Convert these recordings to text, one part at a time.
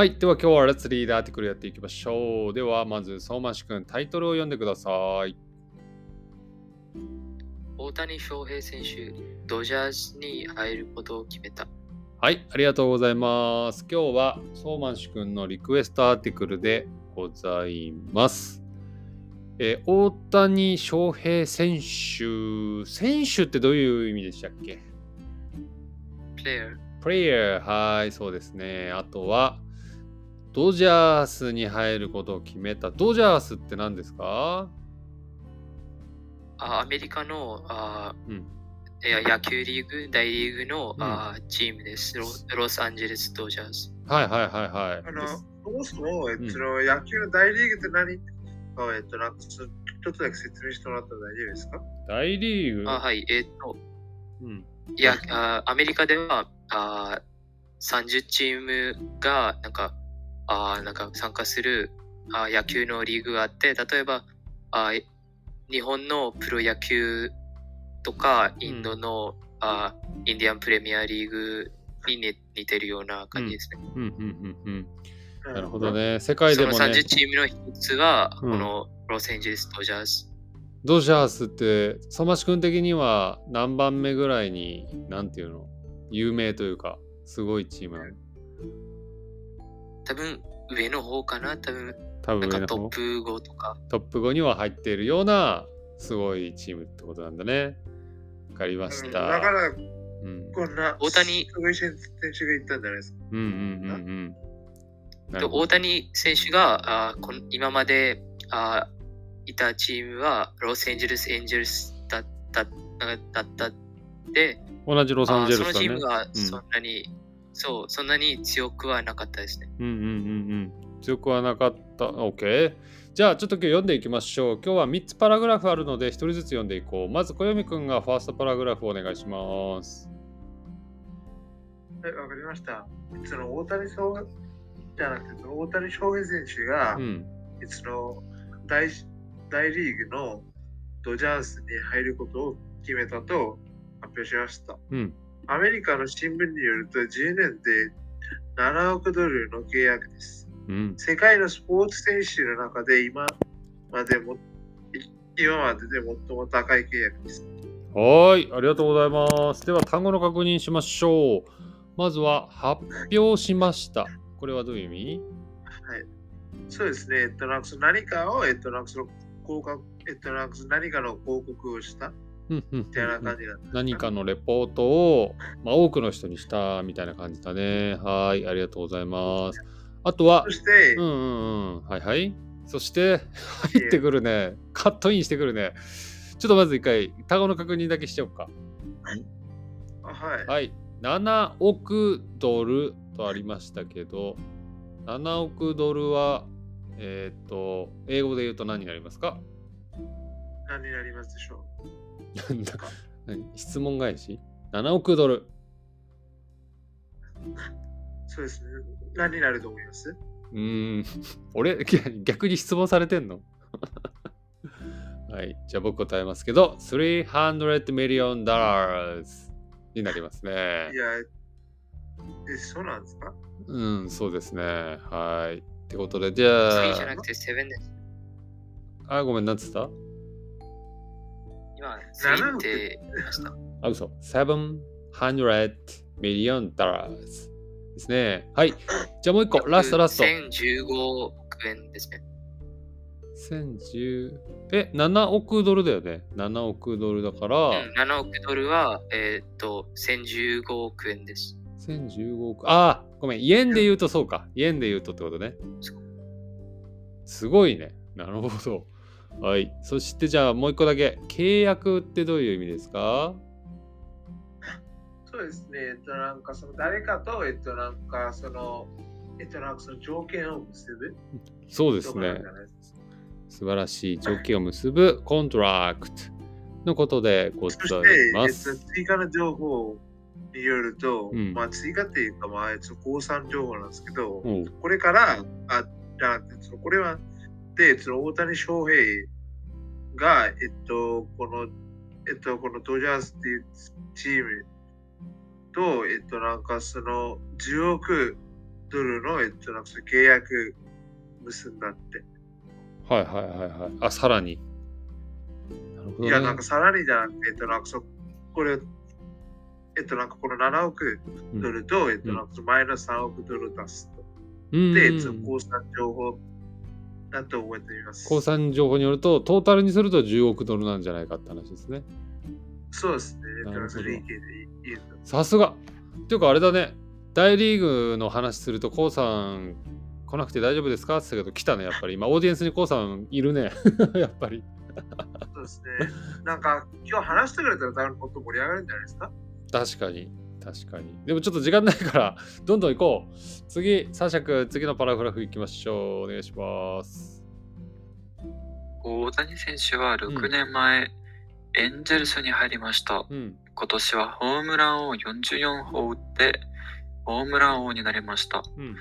はい。では今日はレッツリーダーアーティクルやっていきましょう。ではまず、相馬市君、タイトルを読んでください。大谷翔平選手、ドジャースに入ることを決めた。はい。ありがとうございます。今日は相馬市君のリクエストアーティクルでございます。えー大谷翔平選手。選手ってどういう意味でしたっけ？プレイヤー、プレイヤー、はい、そうですね。あとは、ドジャースに入ることを決めた。ドジャースって何ですか？あアメリカのあ、うんいや野球リーグ、大リーグの、うんあチームですロ。ロサンゼルス・ドジャース。はいはいはいはい。あの、そもそも、えっと、うん野球の大リーグって何か、えっと、なんかちょちょっとだけ説明してもらったら大丈夫ですか？大リーグ？あはい、えっ、と、うん。いやあ、アメリカではあ30チームがなんかあなんか参加するあ野球のリーグがあって、例えばあ日本のプロ野球とか、インドの、あインディアンプレミアリーグに似似てるような感じですね。うんうんうんうん。ななるほど。ね。世界そのでもね、30チームの一つが、うんこのロサンゼルス・ドジャース。ドジャースって、相馬市君的には何番目ぐらいに、なんていうの、有名というか、すごいチームなの？多分上の方かな多分多分なんかトップ5とか。トップ5には入っているような、すごいチームってことなんだね。わかりましうんた。だから、うんこんな、大谷すごい選手が言ったんじゃないですか。うんうんうんうん。大谷選手があこの今まであいたチームはロサンゼルス・エンジェルスだっただったで、同じロサンゼルスだね。チームがうんそんなに、そう、そんなに強くはなかったですね。うんうんうんうん。強くはなかった。OK。じゃあちょっと今日読んでいきましょう。今日は3つパラグラフあるので1人ずつ読んでいこう。まず小読くんがファーストパラグラフお願いします。はい、わかりました。その大谷翔平じゃなくて、大谷翔平選手が、うん。その大大リーグのドジャースに入ることを決めたと発表しました。うん。アメリカの新聞によると10年で7億ドルの契約です。うん。世界のスポーツ選手の中で今までもい今までで最も高い契約です。はーい。ありがとうございます。では単語の確認しましょう。まずは発表しました。これはどういう意味？はい。そうですね。えっと、なんか何かを、えっと、なんかその広告、えっと、なんか何かの広告をしたうんうんみたいな感じ。何かのレポートを、まあ、多くの人にしたみたいな感じだね。はい。ありがとうございます。あとはそ、して、うんうんうん。はいはい。そして、入ってくるね。カットインしてくるね。ちょっとまず一回、単語の確認だけしちゃおうか。あはい。はい。7億ドルとありましたけど、7億ドルは、えっ、と、英語で言うと何になりますか？何になりますでしょなんだ何？質問返し ?7 億ドル。うそうですね。何になると思います？うーん。俺、逆に質問されてんの？はい。じゃあ僕答えますけど、300 million dollars になりますねい。や、え、そうなんですか？うん、そうですね。はい。ってことで、じゃ3じゃなあく、て7です。あ、ごめん、なんつった？今、3って言いました。あ、嘘。700 million dollars ですね。はい。じゃあもう一個、ラストラスト。1015億円ですね。1010え、7億ドルだよね。7億ドルだから、うん、7億ドルは、えーっと、1015億円です。1015億。ああ、ごめん。イエンで言うとそうか。イエンで言うとってことね。すごいね。なるほど。はい。そしてじゃあもう一個だけ。契約ってどういう意味ですか？そうですね。えっと、なんかその誰かと、えっと、なんかその、えっと、なんかその条件を結ぶそうですね素晴らしい条件を結ぶ contract のことでございそして、まえっと、す。追加の情報によると、うんまあ追加っていうか、まあ、えっと降参情報なんですけど、これから、あ、じゃなくて、これは、で、その大谷翔平が、えっと、この、えっと、このドジャースっていうチームと、えっと、なんかその10億ドルの、えっと、なんかそういう契約結んだって。はいはいはいはい。あ、さらに。なるほど、ね。いや、なんかさらにじゃなくて、えっと、なんかそこれ、えっと、なんかこの7億うんドルと、えっと、なんかマイナス3億ドル出すと。うんで、えっと、高産情報だと覚えています。高産情報によると、トータルにすると10億ドルなんじゃないかって話ですね。そうですね。さすがっていうかあれだね、大リーグの話すると、コウさん来なくて大丈夫ですか？って言ったけど、来たね、やっぱり。今、オーディエンスにコウさんいるね。やっぱり。そうですね。なんか、今日話してくれたら多分もっと盛り上がるんじゃないですか？確かに。確かに。でもちょっと時間ないから、どんどん行こう。次、サーシャ君、次のパラグラフ行きましょう。お願いします。大谷選手は6年前、エンゼルスに入りました。うん。今年はホームランを44本打って、ホームラン王になりました。うん。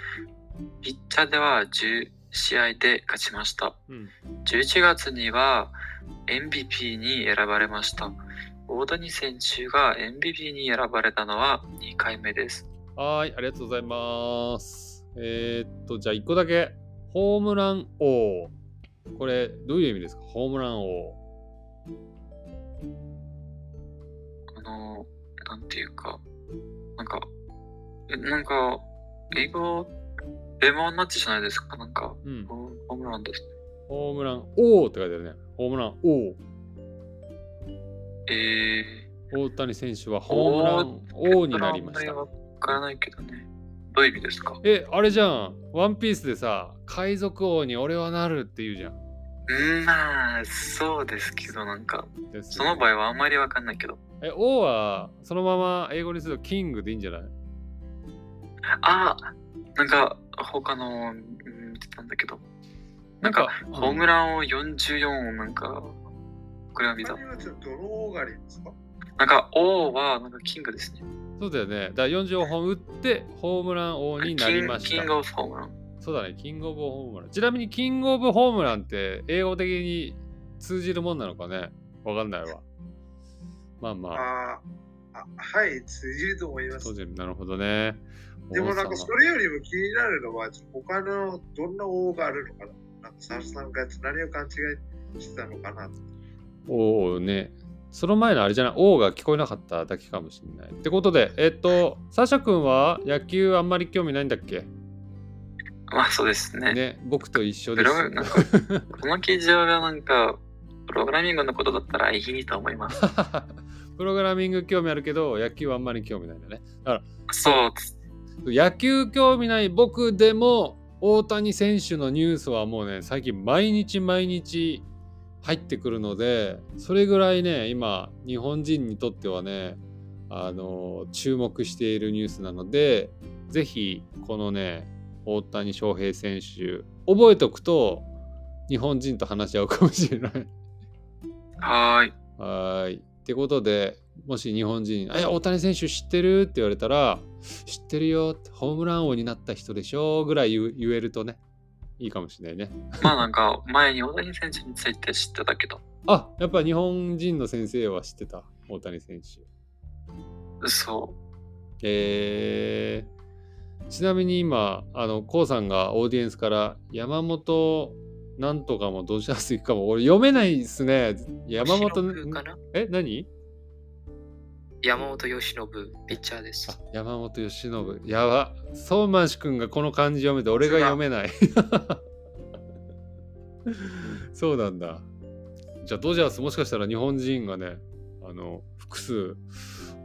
ピッチャーでは10試合で勝ちました。うん。11月には MVP に選ばれました。大谷選手が MVP に選ばれたのは2回目です。はーい、ありがとうございます。えー、っと、じゃあ1個だけ。ホームラン王。これ、どういう意味ですか？ホームラン王。あの、なんていうか、なんか、えなんか、英語、レモンナッチじゃないですか、なんか、うん。ホホームランです。ホームラン王って書いてあるね。ホームラン王。え大谷選手はホームラン王ー、になりました。わからないけどね。どういう意味ですか？え、あれじゃん。ワンピースでさ、海賊王に俺はなるって言うじゃん。うん、まあ、そうですけど、なんか、ですその場合はあんまりわかんないけど。え、王はそのまま英語にするとキングでいいんじゃない？あなんか、他の、うん見てたんだけど。なんか、ホームン。ランを44をなんか、これは見たなんか、王はなんかキングですね。そうだよね。だから40本打ってホームラン王になりましたキンキング。オブホームラン。そうだね、キングオブホームラン。ちなみにキングオブホームランって英語的に通じるもんなのかね？わかんないわ。まあまあ、あはい、通じると思います通。じる。なるほどね。でもなんかそれよりも気になるのは、他のどんな王があるのかな？なんかサルさんが何を勘違いしてたのかな？おおね。その前のあれじゃない、王が聞こえなかっただけかもしれない。ってことで、えっと、サシャ君は野球あんまり興味ないんだっけ？まあ、そうですね。ね、僕と一緒ですこの記事はなんか、プログラミングのことだったらいいと思います。プログラミング興味あるけど、野球はあんまり興味ないんだね。そう、野球興味ない僕でも、大谷選手のニュースはもうね、最近毎日毎日入ってくるので、それぐらいね、今、日本人にとってはね、あの、注目しているニュースなので、ぜひ、このね、大谷翔平選手、覚えておくと、日本人と話し合うかもしれない。はーい。はーい。ってことで、もし日本人に、え、大谷選手知ってる？って言われたら、知ってるよって、ホームラン王になった人でしょぐらい言えるとね、いいかもしれないね。まあなんか、前に大谷選手について知ってたけど、あ、やっぱ日本人の先生は知ってた、大谷選手。そえー、ちなみに今、あの、コウさんがオーディエンスから、山本なんとかもドジャース行くかも、俺読めないっすね。う。山本え、何？山本由伸、ピッチャーですあ。山本由伸。やば。ソーマンシ君がこの漢字読めて、俺が読めない。そうなんだ。じゃあ、ドジャースもしかしたら日本人がね、あの、複数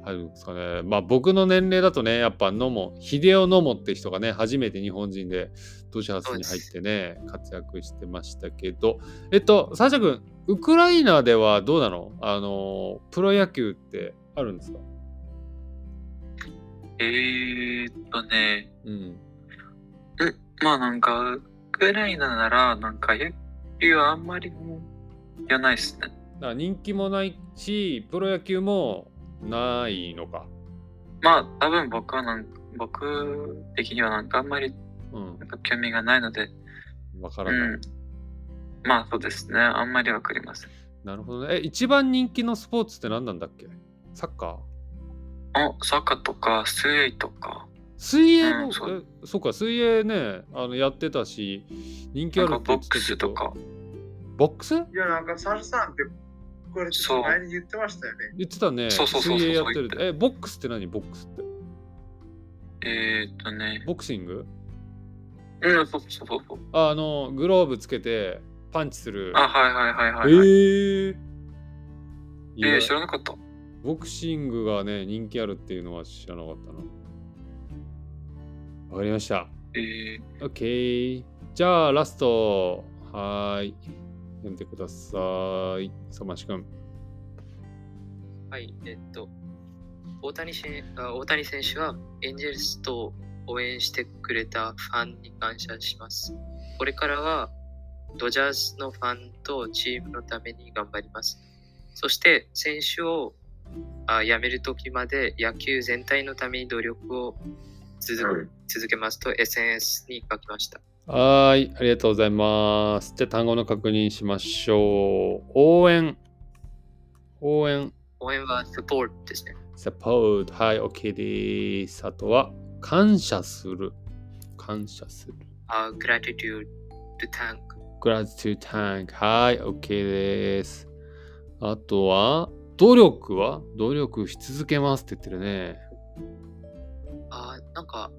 入るんですかね。まあ、僕の年齢だとね、やっぱ野茂、秀夫野茂って人がね、初めて日本人でドジャースに入ってね、活躍してましたけど、えっと、サーシャ君、ウクライナではどうなの？あの、プロ野球ってあるんですか？う。えーっとね、うん。まあなんか、ウクライナなら、なんか野球はあんまりやないっすね。だ人気もないし、プロ野球もないのか。まあ多分僕はなん僕的にはなんかあんまりうんなんか興味がないので、わからない。うん。まあそうですね。あんまりわかりません。なるほどね。え、一番人気のスポーツって何なんだっけ？サッカー？あ、サッカーとか、水泳とか、水泳も、うんそうえそっか、水泳ね、あのやってたし、人気あるって言ってなんかボックスとか。ボックス？いや、なんかサルさんって、これちょっと前に言ってましたよね。言ってたね。そうそうそうそう水泳やってるえ、ボックスって何？ボックスって。えー、っとね。ボクシング？うん、そうそうそうそう。ああの、グローブつけてパンチする。あ、はいはいはいはい、えはい。ー、いやえー、知らなかった。ボクシングがね、人気あるっていうのは知らなかったな。わかりました。えー、OK。じゃあ、ラスト。はーい。読んでください。さましくん。はい、えっと、大谷選あ大谷選手はエンジェルスと応援してくれたファンに感謝します。これからはドジャースのファンとチームのために頑張ります。そして選手をあ辞める時まで野球全体のために努力を続うん続けますと SNS に書きました。はーい。ありがとうございます。じゃあ、単語の確認しましょう。応援。応援。応援は support ですね。support。はい、OK です。あとは、感謝する。感謝する。あ gratitude to thank。gratitude thank。はい、OK です。あとは、努力は努力し続けますって言ってるね。あなんか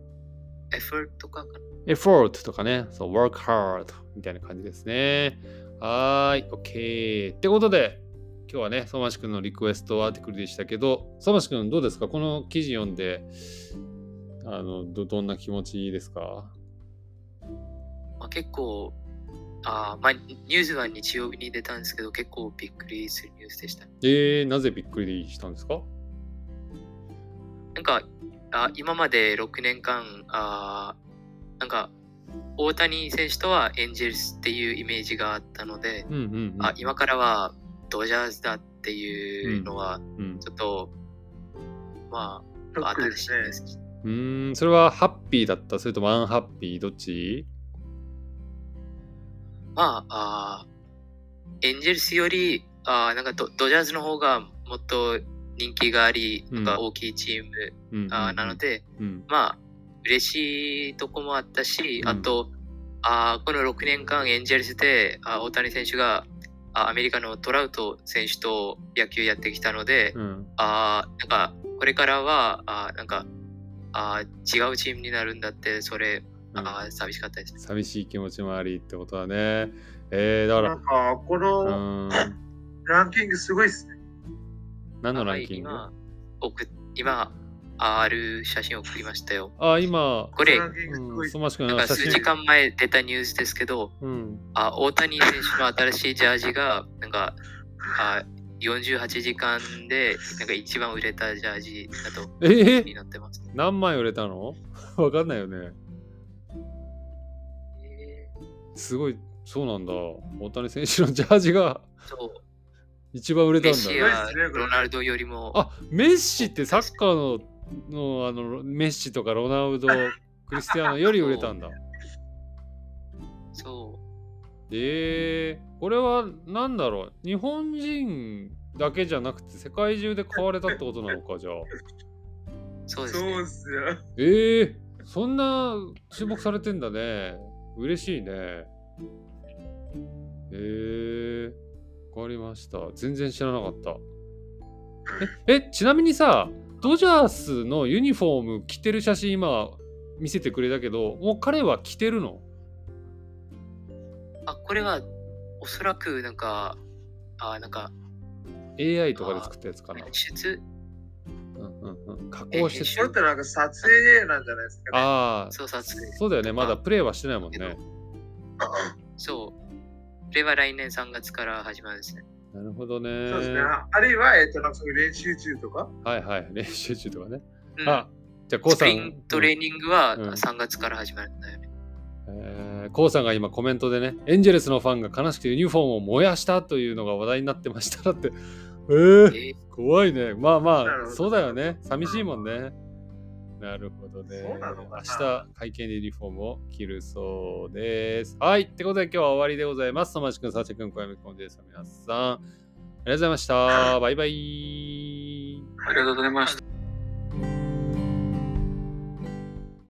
effort とかかな？effort とかね、そう、work hard みたいな感じですね。はーい、OK。ってことで、今日はね、相馬市くんのリクエストアーティクルでしたけど、相馬市くんどうですか？この記事読んで、あのど、どんな気持ちですか？まあ、結構、あーまあ、ニュースは日曜日に出たんですけど、結構びっくりするニュースでした。えー、なぜびっくりしたんですか？なんか、あ今まで6年間、あーなんか、大谷選手とはエンジェルスっていうイメージがあったので、うんうん、うん。あ今からはドジャースだっていうのは、うん、ちょっと、まショッあ、クですね新しいで。す。うーん、それはハッピーだった？それともアンハッピー？どっち？まあ、あーエンジェルスより、あーなんかドドジャースの方がもっと人気があり、うんなんか大きいチーム、うんうんうんあーなので、うん。まあ、嬉しいとこもあったし、うんあと、あーこの6年間エンジェルスであー大谷選手があアメリカのトラウト選手と野球やってきたので、うん。あーなんかこれからはあーなんかあー違うチームになるんだって、それ、うんあー寂しかったですね。寂しい気持ちもありってことだね。えー、だからなん、か、こうの。ランキングすごいっすね。何のラはいンキング？今、送っ今あある写真を送りましたよ。あ、今、これ、なんか数時間前出たニュースですけど、うん。あ大谷選手の新しいジャージが、なんか、あ48時間で、なんか一番売れたジャージだとえになってます。何枚売れたの？わかんないよね。えすごい、そうなんだ。大谷選手のジャージがーそう、一番売れたんだね。メッシやすごいっすねこれロナルドよりも、あ、メッシってサッカーののあのメッシとかロナウド、クリスティアーノより売れたんだ。そえー、これは何だろう日本人だけじゃなくて世界中で買われたってことなのかじゃあ。う、そうですねそうっ。すよ。えー、そんな注目されてんだね。嬉しいね。えー、わかりました。全然知らなかった。え、えちなみにさ、ドジャースのユニフォーム着てる写真今見せてくれたけど、もう彼は着てるの？あ、これはおそらくなんか、あなんか、?AI とかで作ったやつかな。加工してえこれってなんか撮影なんじゃないですかね。ああ、そう撮影そうだよね。まだプレイはしてないもんね。そう。これは来年3月から始まるんですね。なるほどね。そうですね。あるいは、えっと、なんかそういう練習中とか。はいはい。練習中とかね。うんあ、じゃあ、コウさん。スプリングトレーニングはうん3月から始まるんだよね。えー、コウさんが今コメントでね、エンジェルスのファンが悲しくてユニフォームを燃やしたというのが話題になってましただって。えー、えー怖いね。まあまあ、そうだよね。寂しいもんね。なるほどね。明日、会見でユニフォームを着るそうです。はい。ってことで今日は終わりでございます。友達くん、さちくん、小山くんです。皆さん、ありがとうございました。バイバイ。ありがとうございました。